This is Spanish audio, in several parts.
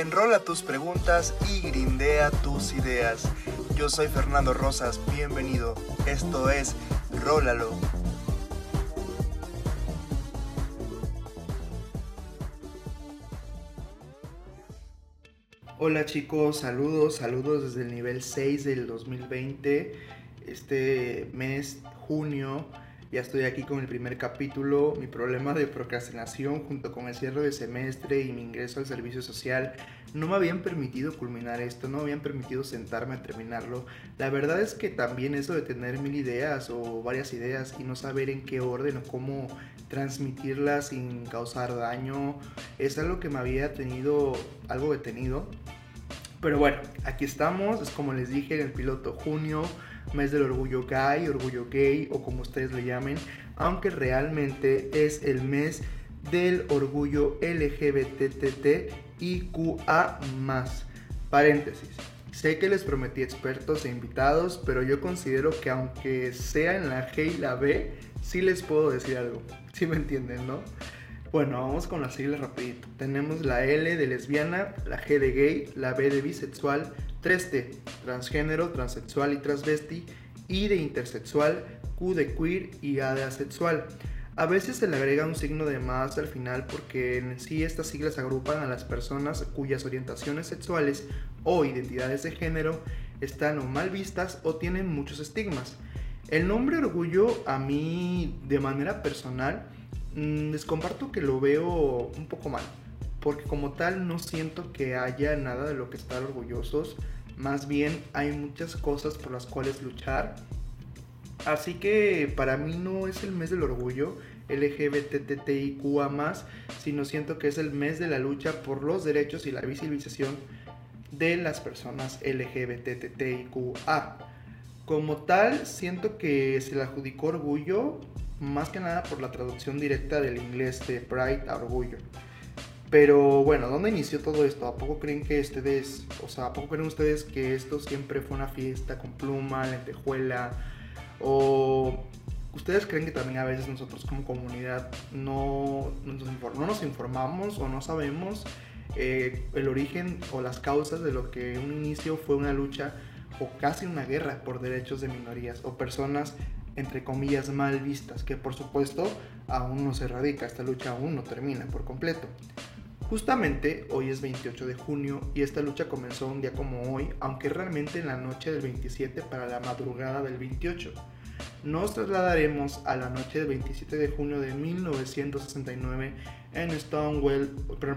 enrola tus preguntas y grindea tus ideas. Yo soy Fernando Rosas, bienvenido. Esto es Rólalo. Hola chicos, saludos, saludos desde el nivel 6 del 2020. Este mes, junio, ya estoy aquí con el primer capítulo. Mi problema de procrastinación junto con el cierre de semestre y mi ingreso al servicio social no me habían permitido culminar esto, no me habían permitido sentarme a terminarlo. La verdad es que también eso de tener mil ideas o varias ideas y no saber en qué orden o cómo transmitirlas sin causar daño es algo que me había tenido algo detenido. Pero bueno, aquí estamos, es como les dije en el piloto junio, mes del orgullo gay, orgullo gay o como ustedes le llamen, aunque realmente es el mes del orgullo LGBTTIQA+. Paréntesis. Sé que les prometí expertos e invitados, pero yo considero que aunque sea en la G y la B, sí les puedo decir algo. ¿Sí me entienden, no? Bueno, vamos con las siglas rapidito. Tenemos la L de lesbiana, la G de gay, la B de bisexual, 3T, transgénero, transexual y transvesti, I de intersexual, Q de queer y A de asexual. A veces se le agrega un signo de más al final porque en sí estas siglas agrupan a las personas cuyas orientaciones sexuales o identidades de género están o mal vistas o tienen muchos estigmas. El nombre orgullo a mí de manera personal mm, les comparto que lo veo un poco mal porque como tal no siento que haya nada de lo que estar orgullosos, más bien hay muchas cosas por las cuales luchar Así que para mí no es el mes del orgullo LGBTTIQA, sino siento que es el mes de la lucha por los derechos y la visibilización de las personas LGBTTIQA. Como tal, siento que se le adjudicó orgullo más que nada por la traducción directa del inglés de Pride a orgullo. Pero bueno, ¿dónde inició todo esto? ¿A poco creen que ustedes, o sea, ¿a poco creen ustedes que esto siempre fue una fiesta con pluma, lentejuela? ¿O ustedes creen que también a veces nosotros como comunidad no, no nos informamos o no sabemos eh, el origen o las causas de lo que un inicio fue una lucha o casi una guerra por derechos de minorías o personas entre comillas mal vistas, que por supuesto aún no se erradica, esta lucha aún no termina por completo. Justamente hoy es 28 de junio y esta lucha comenzó un día como hoy, aunque realmente en la noche del 27 para la madrugada del 28. Nos trasladaremos a la noche del 27 de junio de 1969 en Stonewall,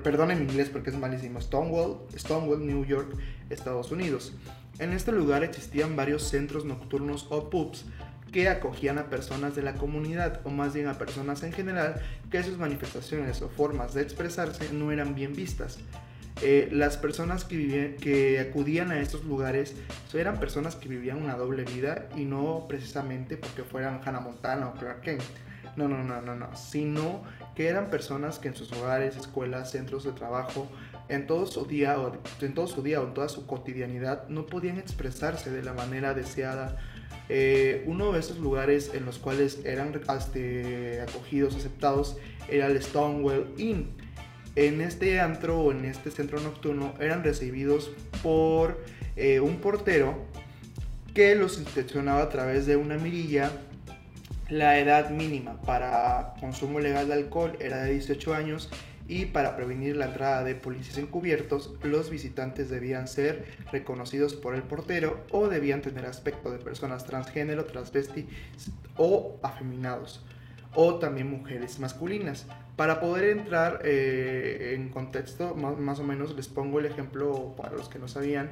perdón en inglés porque es malísimo, Stonewall, Stonewall, New York, Estados Unidos. En este lugar existían varios centros nocturnos o pubs que acogían a personas de la comunidad o más bien a personas en general que sus manifestaciones o formas de expresarse no eran bien vistas. Eh, las personas que, que acudían a estos lugares eran personas que vivían una doble vida y no precisamente porque fueran Hannah Montana o Clark Kent. No, no, no, no, no, sino que eran personas que en sus hogares, escuelas, centros de trabajo, en todo su día o en todo su día o en toda su cotidianidad no podían expresarse de la manera deseada eh, uno de esos lugares en los cuales eran este, acogidos, aceptados, era el Stonewall Inn. En este antro o en este centro nocturno eran recibidos por eh, un portero que los inspeccionaba a través de una mirilla. La edad mínima para consumo legal de alcohol era de 18 años y para prevenir la entrada de policías encubiertos, los visitantes debían ser reconocidos por el portero o debían tener aspecto de personas transgénero, transvesti o afeminados, o también mujeres masculinas. Para poder entrar eh, en contexto, más, o menos les pongo el ejemplo para los que no sabían,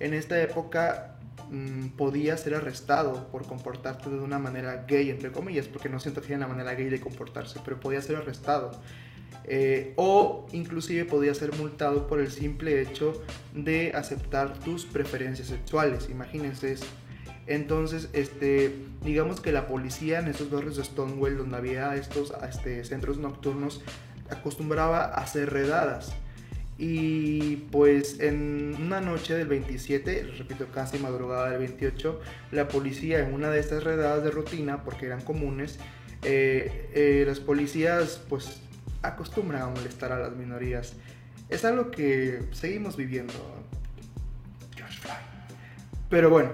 en esta época mm, podía ser arrestado por comportarte de una manera gay, entre comillas, porque no que haya una manera gay de comportarse, pero podía ser arrestado. Eh, o inclusive podía ser multado por el simple hecho de aceptar tus preferencias sexuales. Imagínense eso. Entonces, este, digamos que la policía en esos barrios de Stonewall, donde había estos este, centros nocturnos, acostumbraba a hacer redadas. Y pues en una noche del 27, repito, casi madrugada del 28, la policía en una de estas redadas de rutina, porque eran comunes, eh, eh, las policías pues acostumbran a molestar a las minorías. Es algo que seguimos viviendo. Pero bueno,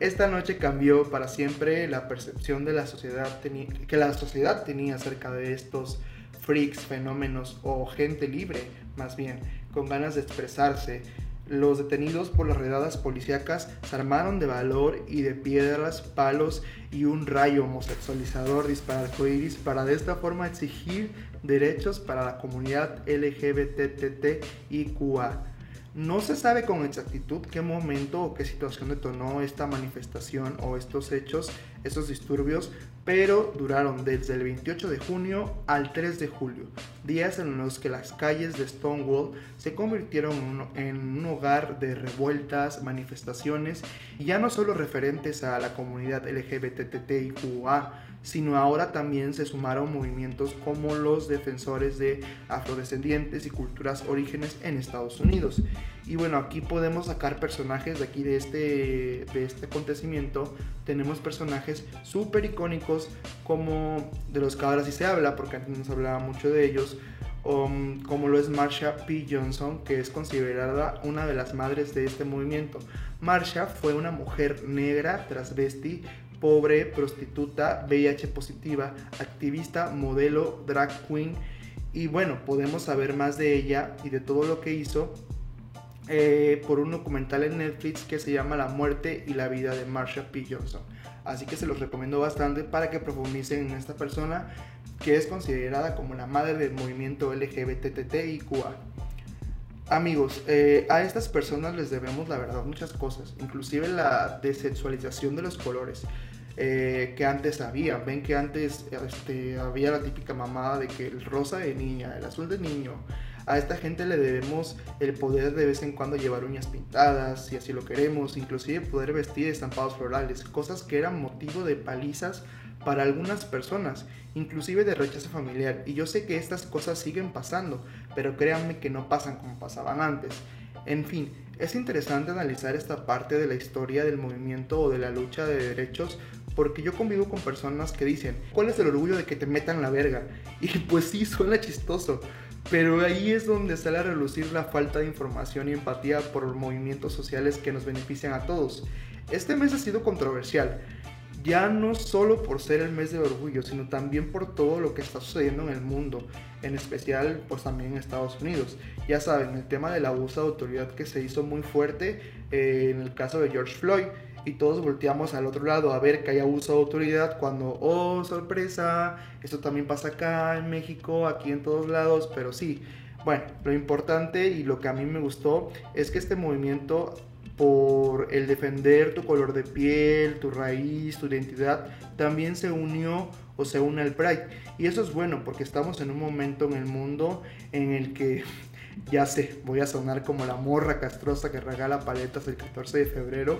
esta noche cambió para siempre la percepción de la sociedad que la sociedad tenía acerca de estos freaks, fenómenos o gente libre, más bien, con ganas de expresarse. Los detenidos por las redadas policíacas se armaron de valor y de piedras, palos y un rayo homosexualizador disparar iris para de esta forma exigir derechos para la comunidad LGBTTIQA no se sabe con exactitud qué momento o qué situación detonó esta manifestación o estos hechos, estos disturbios, pero duraron desde el 28 de junio al 3 de julio, días en los que las calles de Stonewall se convirtieron en un hogar de revueltas, manifestaciones, y ya no solo referentes a la comunidad LGBTTIQA, sino ahora también se sumaron movimientos como los defensores de afrodescendientes y culturas orígenes en Estados Unidos. Y bueno, aquí podemos sacar personajes de aquí de este, de este acontecimiento. Tenemos personajes súper icónicos como de los que ahora sí se habla, porque antes no se hablaba mucho de ellos, um, como lo es Marsha P. Johnson, que es considerada una de las madres de este movimiento. Marsha fue una mujer negra, transvesti, pobre, prostituta, VIH positiva, activista, modelo, drag queen. Y bueno, podemos saber más de ella y de todo lo que hizo eh, por un documental en Netflix que se llama La muerte y la vida de Marsha P. Johnson. Así que se los recomiendo bastante para que profundicen en esta persona que es considerada como la madre del movimiento LGBTTIQA. Amigos, eh, a estas personas les debemos la verdad muchas cosas, inclusive la desexualización de los colores. Eh, que antes había. Ven que antes este, había la típica mamada de que el rosa de niña, el azul de niño. A esta gente le debemos el poder de vez en cuando llevar uñas pintadas, si así lo queremos, inclusive poder vestir estampados florales, cosas que eran motivo de palizas para algunas personas, inclusive de rechazo familiar. Y yo sé que estas cosas siguen pasando, pero créanme que no pasan como pasaban antes. En fin, es interesante analizar esta parte de la historia del movimiento o de la lucha de derechos porque yo convivo con personas que dicen, ¿cuál es el orgullo de que te metan la verga? Y pues sí, suena chistoso, pero ahí es donde sale a relucir la falta de información y empatía por movimientos sociales que nos benefician a todos. Este mes ha sido controversial, ya no solo por ser el mes de orgullo, sino también por todo lo que está sucediendo en el mundo, en especial pues también en Estados Unidos. Ya saben, el tema del abuso de autoridad que se hizo muy fuerte eh, en el caso de George Floyd y todos volteamos al otro lado a ver que hay abuso de autoridad cuando, oh, sorpresa, esto también pasa acá en México, aquí en todos lados, pero sí. Bueno, lo importante y lo que a mí me gustó es que este movimiento por el defender tu color de piel, tu raíz, tu identidad, también se unió o se une al Pride. Y eso es bueno porque estamos en un momento en el mundo en el que ya sé, voy a sonar como la morra castrosa que regala paletas el 14 de febrero,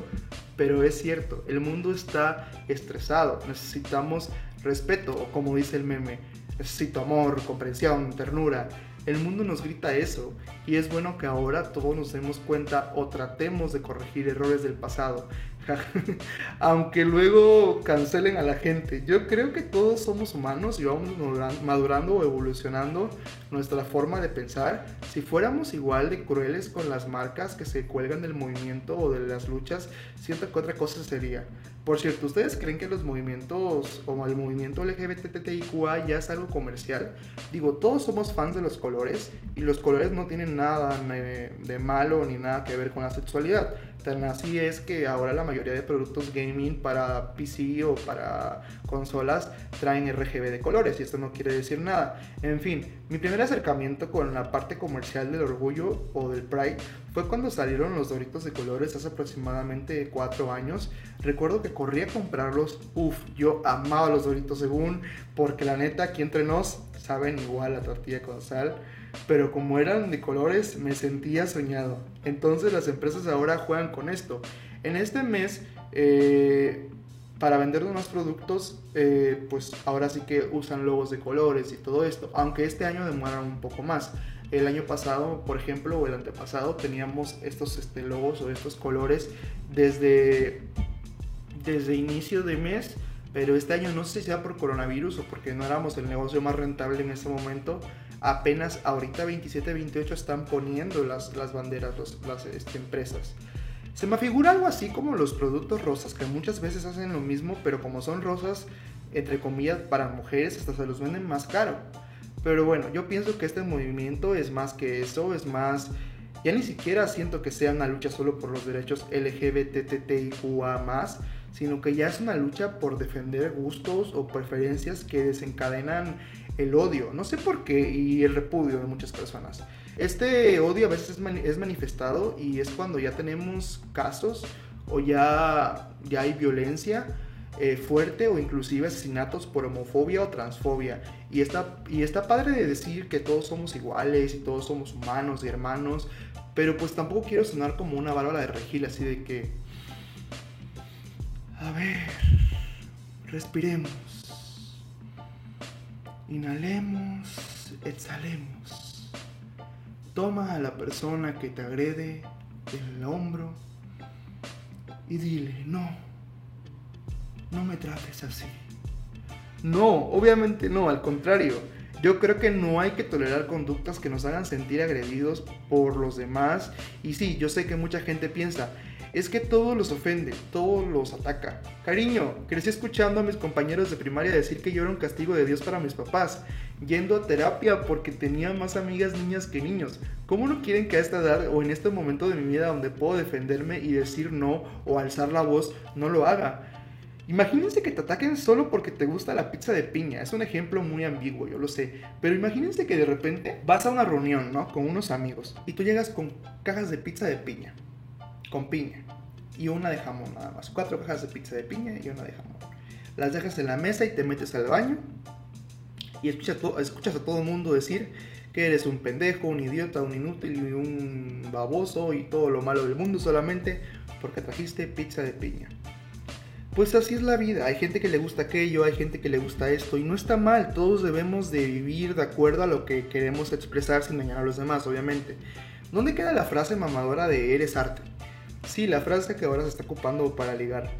pero es cierto, el mundo está estresado, necesitamos respeto, o como dice el meme, necesito amor, comprensión, ternura. El mundo nos grita eso y es bueno que ahora todos nos demos cuenta o tratemos de corregir errores del pasado. Aunque luego cancelen a la gente. Yo creo que todos somos humanos y vamos madurando o evolucionando nuestra forma de pensar. Si fuéramos igual de crueles con las marcas que se cuelgan del movimiento o de las luchas, siento que otra cosa sería. Por cierto, ¿ustedes creen que los movimientos o el movimiento LGBTTIQA ya es algo comercial? Digo, todos somos fans de los colores y los colores no tienen nada de malo ni nada que ver con la sexualidad. Tan así es que ahora la mayoría de productos gaming para PC o para consolas traen RGB de colores y esto no quiere decir nada. En fin, mi primer acercamiento con la parte comercial del orgullo o del Pride fue cuando salieron los doritos de colores hace aproximadamente 4 años. Recuerdo que corrí a comprarlos. Uf, yo amaba los doritos según porque la neta aquí entre nos saben igual la tortilla con sal pero como eran de colores me sentía soñado. Entonces las empresas ahora juegan con esto. En este mes, eh, para vender más productos, eh, pues ahora sí que usan logos de colores y todo esto, aunque este año demoran un poco más. El año pasado, por ejemplo, o el antepasado, teníamos estos este, logos o estos colores desde, desde inicio de mes pero este año no sé si sea por coronavirus o porque no éramos el negocio más rentable en ese momento, apenas ahorita 27, 28 están poniendo las, las banderas, las este, empresas. Se me figura algo así como los productos rosas, que muchas veces hacen lo mismo, pero como son rosas, entre comillas, para mujeres, hasta se los venden más caro. Pero bueno, yo pienso que este movimiento es más que eso, es más... Ya ni siquiera siento que sea una lucha solo por los derechos LGBTTIQA+, sino que ya es una lucha por defender gustos o preferencias que desencadenan el odio, no sé por qué, y el repudio de muchas personas. Este odio a veces es, manifestado y es cuando ya tenemos casos o ya, ya hay violencia eh, fuerte o inclusive asesinatos por homofobia o transfobia. Y está, y está padre de decir que todos somos iguales y todos somos humanos y hermanos, pero pues tampoco quiero sonar como una bárbara de regil, así de que... A ver, respiremos. Inhalemos, exhalemos. Toma a la persona que te agrede en el hombro y dile, no, no me trates así. No, obviamente no, al contrario. Yo creo que no hay que tolerar conductas que nos hagan sentir agredidos por los demás. Y sí, yo sé que mucha gente piensa, es que todo los ofende, todo los ataca. Cariño, crecí escuchando a mis compañeros de primaria decir que yo era un castigo de Dios para mis papás, yendo a terapia porque tenía más amigas niñas que niños. ¿Cómo no quieren que a esta edad o en este momento de mi vida donde puedo defenderme y decir no o alzar la voz, no lo haga? Imagínense que te ataquen solo porque te gusta la pizza de piña. Es un ejemplo muy ambiguo, yo lo sé. Pero imagínense que de repente vas a una reunión, ¿no? Con unos amigos y tú llegas con cajas de pizza de piña con piña y una de jamón nada más. Cuatro cajas de pizza de piña y una de jamón. Las dejas en la mesa y te metes al baño y escuchas, a todo el mundo decir que eres un pendejo, un idiota, un inútil y un baboso y todo lo malo del mundo solamente porque trajiste pizza de piña. Pues así es la vida, hay gente que le gusta aquello, hay gente que le gusta esto y no está mal, todos debemos de vivir de acuerdo a lo que queremos expresar sin dañar a los demás, obviamente. ¿Dónde queda la frase mamadora de eres arte? Sí, la frase que ahora se está ocupando para ligar.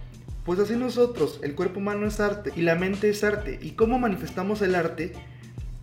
Pues así nosotros, el cuerpo humano es arte y la mente es arte. ¿Y cómo manifestamos el arte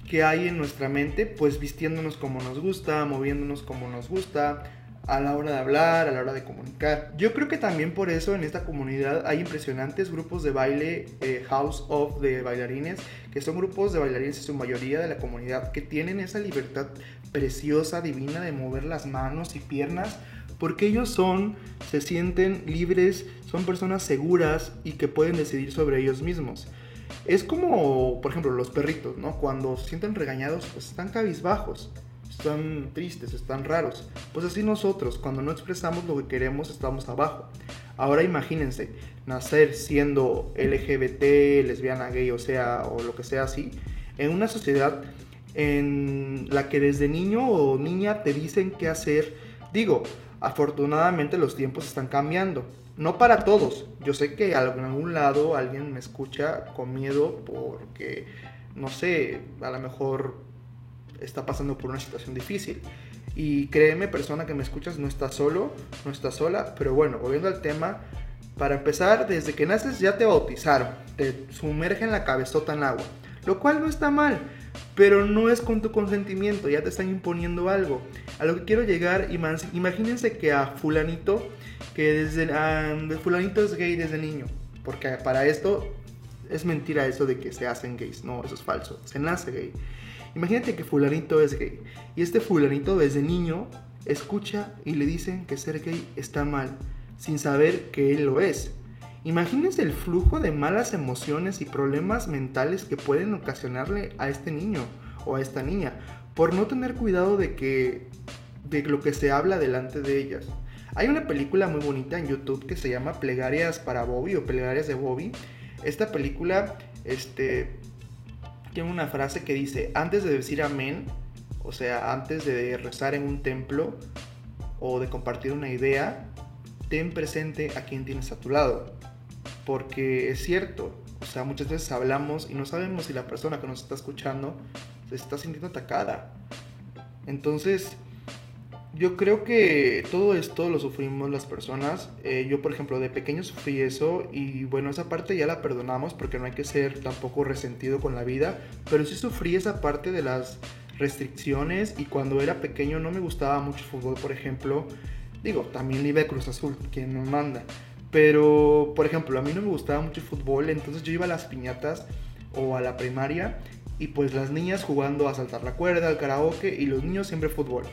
que hay en nuestra mente? Pues vistiéndonos como nos gusta, moviéndonos como nos gusta, a la hora de hablar, a la hora de comunicar. Yo creo que también por eso en esta comunidad hay impresionantes grupos de baile eh, House of de bailarines, que son grupos de bailarines en su mayoría de la comunidad que tienen esa libertad preciosa, divina de mover las manos y piernas porque ellos son, se sienten libres, son personas seguras y que pueden decidir sobre ellos mismos. Es como, por ejemplo, los perritos, ¿no? Cuando se sienten regañados, pues están cabizbajos, están tristes, están raros. Pues así nosotros, cuando no expresamos lo que queremos, estamos abajo. Ahora imagínense, nacer siendo LGBT, lesbiana, gay, o sea, o lo que sea así, en una sociedad en la que desde niño o niña te dicen qué hacer. Digo, Afortunadamente los tiempos están cambiando. No para todos. Yo sé que en algún lado alguien me escucha con miedo porque, no sé, a lo mejor está pasando por una situación difícil. Y créeme, persona que me escuchas, no estás solo, no estás sola. Pero bueno, volviendo al tema, para empezar, desde que naces ya te bautizaron, te sumergen la cabezota en agua, lo cual no está mal pero no es con tu consentimiento, ya te están imponiendo algo. A lo que quiero llegar, imagínense que a fulanito, que desde fulanito es gay desde niño, porque para esto es mentira eso de que se hacen gays, no, eso es falso, se nace gay. Imagínate que fulanito es gay y este fulanito desde niño escucha y le dicen que ser gay está mal, sin saber que él lo es. Imagínense el flujo de malas emociones y problemas mentales que pueden ocasionarle a este niño o a esta niña por no tener cuidado de que de lo que se habla delante de ellas. Hay una película muy bonita en YouTube que se llama Plegarias para Bobby o Plegarias de Bobby. Esta película este tiene una frase que dice, antes de decir amén, o sea, antes de rezar en un templo o de compartir una idea, ten presente a quien tienes a tu lado porque es cierto, o sea, muchas veces hablamos y no sabemos si la persona que nos está escuchando se está sintiendo atacada. Entonces, Yo creo que todo esto lo sufrimos las personas. Eh, yo, por ejemplo, de pequeño sufrí eso y bueno, esa parte ya la perdonamos porque no hay que ser tampoco resentido con la vida, pero sí sufrí esa parte de las restricciones y cuando era pequeño no me gustaba mucho fútbol, por ejemplo. Digo, también a Cruz Azul, quien nos manda. Pero, por ejemplo, a mí no me gustaba mucho el fútbol, entonces yo iba a las piñatas o a la primaria y pues las niñas jugando a saltar la cuerda, al karaoke y los niños siempre fútbol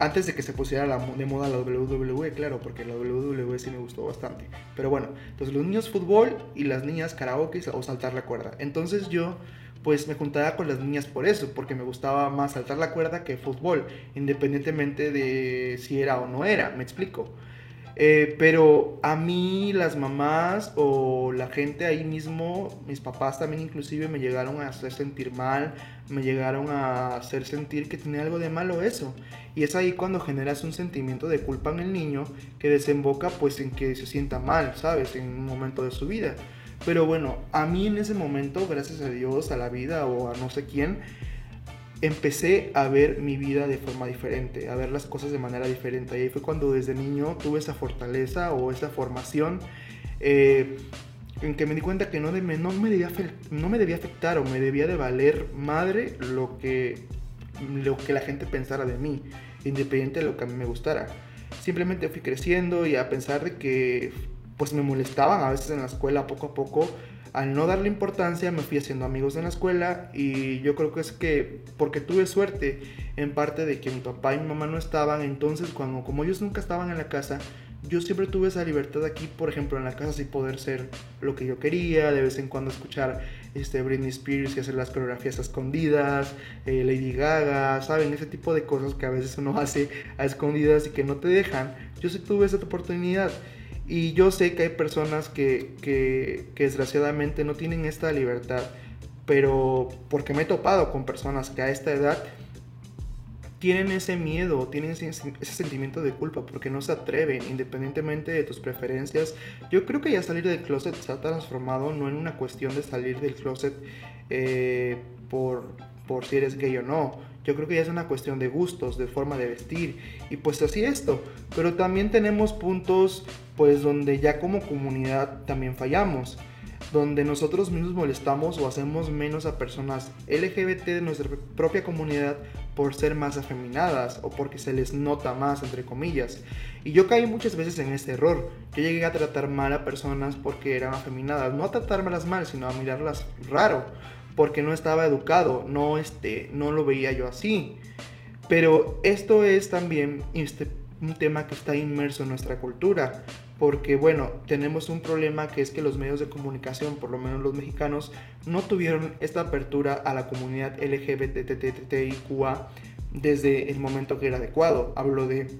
antes de que se pusiera la, de moda la WWE, claro, porque la WWE sí me gustó bastante. Pero bueno, entonces los niños fútbol y las niñas karaoke o saltar la cuerda. Entonces yo pues me juntaba con las niñas por eso, porque me gustaba más saltar la cuerda que fútbol, independientemente de si era o no era, me explico. Eh, pero a mí las mamás o la gente ahí mismo, mis papás también inclusive me llegaron a hacer sentir mal, me llegaron a hacer sentir que tenía algo de malo eso. Y es ahí cuando generas un sentimiento de culpa en el niño que desemboca pues en que se sienta mal, ¿sabes? En un momento de su vida. Pero bueno, a mí en ese momento, gracias a Dios, a la vida o a no sé quién, empecé a ver mi vida de forma diferente, a ver las cosas de manera diferente. Y ahí fue cuando desde niño tuve esa fortaleza o esa formación eh, en que me di cuenta que no, no, me debía, no me debía afectar o me debía de valer madre lo que, lo que la gente pensara de mí, independiente de lo que a mí me gustara. Simplemente fui creciendo y a pensar de que pues me molestaban a veces en la escuela poco a poco, al no darle importancia me fui haciendo amigos en la escuela y yo creo que es que porque tuve suerte en parte de que mi papá y mi mamá no estaban, entonces cuando como ellos nunca estaban en la casa, yo siempre tuve esa libertad aquí, por ejemplo, en la casa sí poder ser lo que yo quería, de vez en cuando escuchar este Britney Spears y hacer las coreografías escondidas, eh, Lady Gaga, saben, ese tipo de cosas que a veces uno hace a escondidas y que no te dejan. Yo sí tuve esa oportunidad y yo sé que hay personas que, que, desgraciadamente no tienen esta libertad, pero porque me he topado con personas que a esta edad tienen ese miedo, tienen ese, sentimiento de culpa porque no se atreven, independientemente de tus preferencias. Yo creo que ya salir del closet se ha transformado no en una cuestión de salir del closet eh, por, por si eres gay o no. Yo creo que ya es una cuestión de gustos, de forma de vestir y pues así esto. Pero también tenemos puntos pues donde ya como comunidad también fallamos, donde nosotros mismos molestamos o hacemos menos a personas LGBT de nuestra propia comunidad por ser más afeminadas o porque se les nota más, entre comillas. Y yo caí muchas veces en este error. Yo llegué a tratar mal a personas porque eran afeminadas, no a tratármelas mal, sino a mirarlas raro, porque no estaba educado, no, este, no lo veía yo así. Pero esto es también este, un tema que está inmerso en nuestra cultura porque bueno, tenemos un problema que es que los medios de comunicación, por lo menos los mexicanos, no tuvieron esta apertura a la comunidad LGBTTIQA desde el momento que era adecuado. Hablo de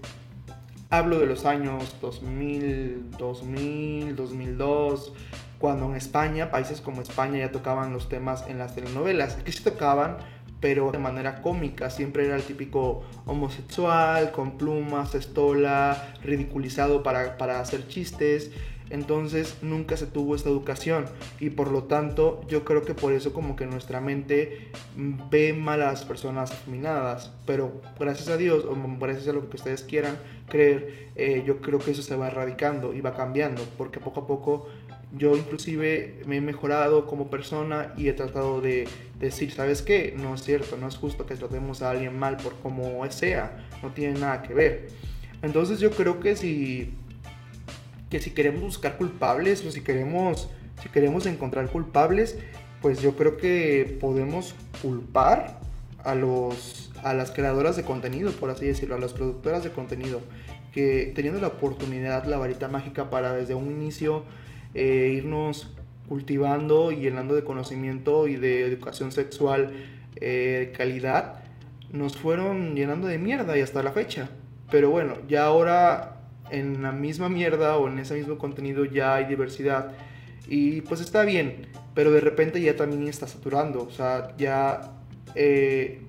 hablo de los años 2000, 2000, 2002, cuando en España, países como España ya tocaban los temas en las telenovelas, que se tocaban pero de manera cómica. Siempre era el típico homosexual, con plumas, estola, ridiculizado para, para hacer chistes. Entonces nunca se tuvo esta educación y por lo tanto yo creo que por eso como que nuestra mente ve mal a las personas afeminadas. Pero gracias a Dios o gracias a lo que ustedes quieran creer, eh, yo creo que eso se va erradicando y va cambiando porque poco a poco yo inclusive me he mejorado como persona y he tratado de decir, ¿sabes qué? No es cierto, no es justo que tratemos a alguien mal por como sea, no tiene nada que ver. Entonces yo creo que si, que si queremos buscar culpables o si queremos, si queremos encontrar culpables, pues yo creo que podemos culpar a, los, a las creadoras de contenido, por así decirlo, a las productoras de contenido, que teniendo la oportunidad, la varita mágica para desde un inicio eh, irnos cultivando y llenando de conocimiento y de educación sexual eh, calidad, nos fueron llenando de mierda y hasta la fecha. Pero bueno, ya ahora en la misma mierda o en ese mismo contenido ya hay diversidad y pues está bien, pero de repente ya también está saturando, o sea, ya eh,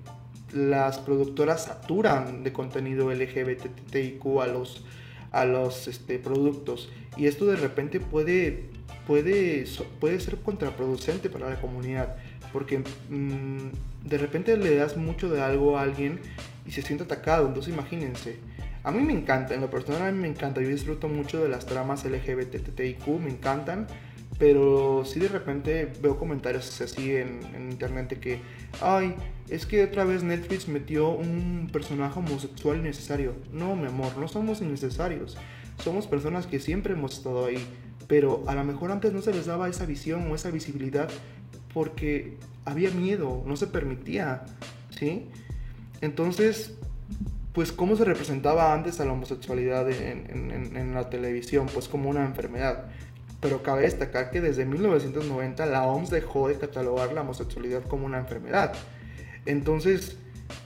las productoras saturan de contenido LGBTIQ a los a los este, productos. Y esto de repente puede, puede, puede ser contraproducente para la comunidad, porque mm, de repente le das mucho de algo a alguien y se siente atacado. Entonces imagínense, A mí me encanta, en lo personal a mí me encanta, yo disfruto mucho de las tramas LGBTTIQ, me encantan, pero sí de repente veo comentarios así en, en internet de que, ay, es que otra vez Netflix metió un personaje homosexual innecesario. No, mi amor, no somos innecesarios. Somos personas que siempre hemos estado ahí, pero a lo mejor antes no se les daba esa visión o esa visibilidad porque había miedo, no se permitía, ¿sí? Entonces, pues cómo se representaba antes a la homosexualidad en, en, la televisión, pues como una enfermedad. Pero cabe destacar que desde 1990 la OMS dejó de catalogar la homosexualidad como una enfermedad. Entonces,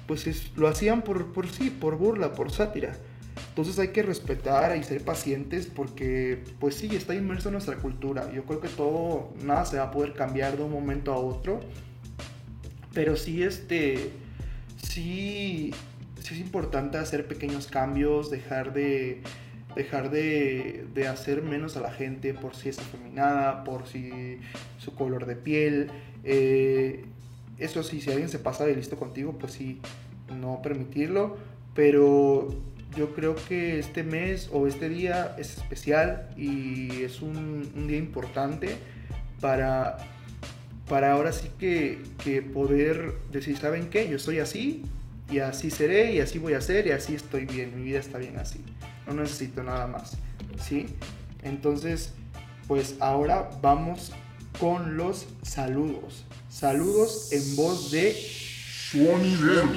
pues lo hacían por, por sí, por burla, por sátira. Entonces hay que respetar y ser pacientes porque, pues sí, está inmerso en nuestra cultura. Yo creo que todo, nada se va a poder cambiar de un momento a otro. Pero sí, este, sí, sí es importante hacer pequeños cambios, dejar de, dejar de, de, hacer menos a la gente por si es afeminada, por si su color de piel. Eh, eso sí, si alguien se pasa de listo contigo, pues sí, no permitirlo. Pero yo creo que este mes o este día es especial y es un, un día importante para, para ahora sí que, que poder decir, ¿saben qué? Yo soy así y así seré y así voy a ser y así estoy bien, mi vida está bien así. No necesito nada más, ¿sí? Entonces, pues ahora vamos con los saludos. Saludos en voz de Suonidero.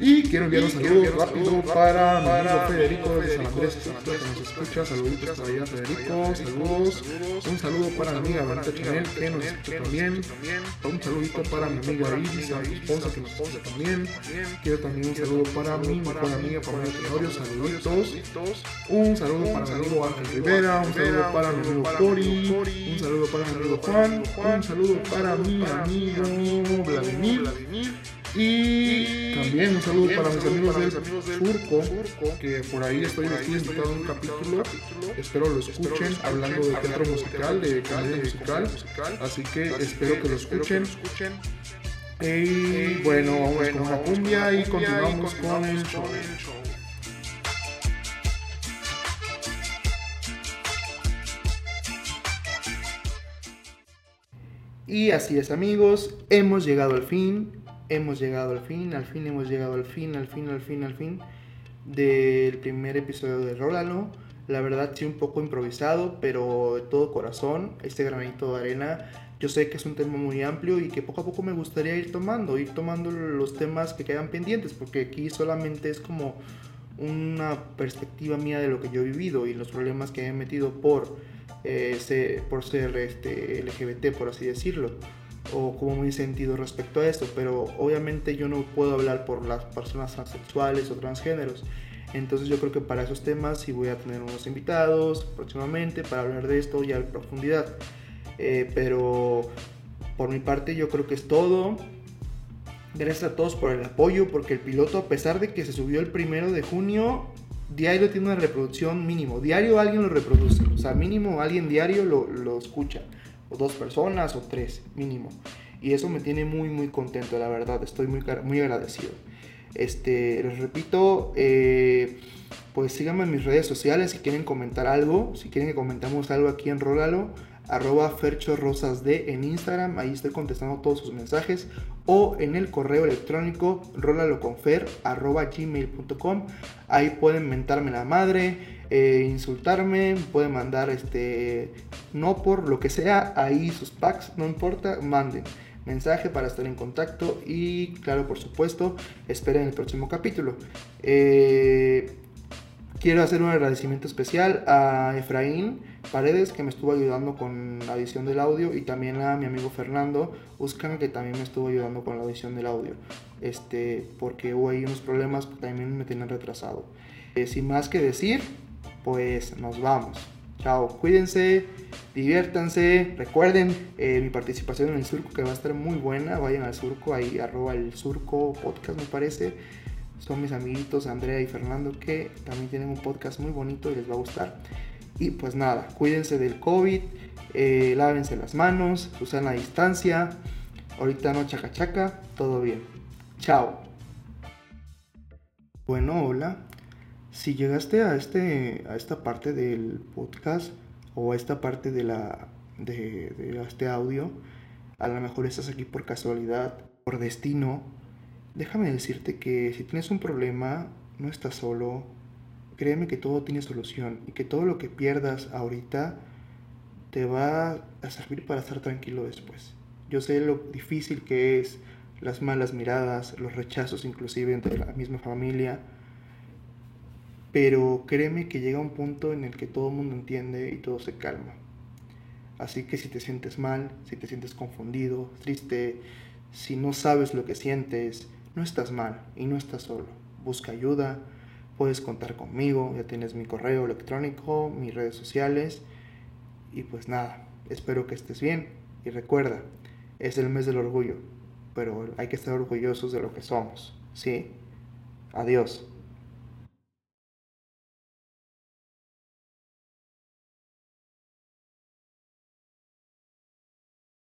Y quiero enviar un saludo rápido para mi amigo Federico de San Andrés, que nos escucha. Saluditos para allá, Federico. Saludos. Un saludo para mi amiga Vanessa Chanel, que nos escucha también. Un saludito para mi amiga Iris, a mi esposa, que nos escucha también. Quiero también un saludo para mi mejor amiga Pamela Tenorio. Saluditos. Un saludo para mi amigo Ángel Rivera. Un saludo para mi amigo Cori. Un saludo para mi amigo Juan. Un saludo para mi amigo Vladimir. Y también un saludo para mis amigos del Surco, que por ahí estoy aquí invitado un capítulo. Espero lo escuchen hablando de teatro musical, de comedia musical. Así que espero que lo escuchen. Y bueno, vamos con una cumbia y continuamos con el show. Y así es amigos, hemos llegado al fin hemos llegado al fin, al fin hemos llegado al fin, al fin, al fin, al fin del primer episodio de Rólalo. La verdad sí un poco improvisado, pero de todo corazón, este granito de arena. Yo sé que es un tema muy amplio y que poco a poco me gustaría ir tomando, ir tomando los temas que quedan pendientes, porque aquí solamente es como una perspectiva mía de lo que yo he vivido y los problemas que he metido por, eh, ser, por ser este, LGBT, por así decirlo o cómo me he sentido respecto a esto, pero obviamente yo no puedo hablar por las personas transexuales o transgéneros. Entonces yo creo que para esos temas sí voy a tener unos invitados próximamente para hablar de esto ya en profundidad. Eh, pero por mi parte yo creo que es todo. Gracias a todos por el apoyo, porque el piloto, a pesar de que se subió el primero de junio, diario tiene una reproducción mínimo. Diario alguien lo reproduce, o sea, mínimo alguien diario lo, lo escucha o dos personas o tres mínimo. Y eso me tiene muy muy contento, la verdad, estoy muy, muy agradecido. Este, les repito, eh, pues síganme en mis redes sociales si quieren comentar algo, si quieren que comentemos algo aquí en Rólalo, arroba ferchorosasd en Instagram, ahí estoy contestando todos sus mensajes, o en el correo electrónico rolaloconfer arroba gmail.com, ahí pueden mentarme la madre, eh, insultarme, pueden mandar este, no por lo que sea, ahí sus packs, no importa, manden mensaje para estar en contacto y claro, por supuesto, esperen el próximo capítulo. Eh, quiero hacer un agradecimiento especial a Efraín Paredes que me estuvo ayudando con la edición del audio y también a mi amigo Fernando Uscan que también me estuvo ayudando con la edición del audio. Este, porque hubo ahí unos problemas que también me tenían retrasado. Eh, sin más que decir, pues nos vamos. Chao, cuídense, diviértanse. Recuerden eh, mi participación en el surco que va a estar muy buena. Vayan al surco, ahí arroba el surco podcast me parece. Son mis amiguitos Andrea y Fernando que también tienen un podcast muy bonito y les va a gustar. Y pues nada, cuídense del COVID, eh, lávense las manos, usen la distancia. Ahorita no chaca chaca, todo bien. Chao. Bueno, hola. Si llegaste a, este, a esta parte del podcast o a esta parte de, la, de, de este audio, a lo mejor estás aquí por casualidad, por destino, déjame decirte que si tienes un problema, no estás solo, créeme que todo tiene solución y que todo lo que pierdas ahorita te va a servir para estar tranquilo después. Yo sé lo difícil que es las malas miradas, los rechazos inclusive entre la misma familia, pero créeme que llega un punto en el que todo el mundo entiende y todo se calma. Así que si te sientes mal, si te sientes confundido, triste, si no sabes lo que sientes, no estás mal y no estás solo. Busca ayuda, puedes contar conmigo, ya tienes mi correo electrónico, mis redes sociales y pues nada, espero que estés bien y recuerda, es el mes del orgullo, pero hay que estar orgullosos de lo que somos, ¿sí? Adiós.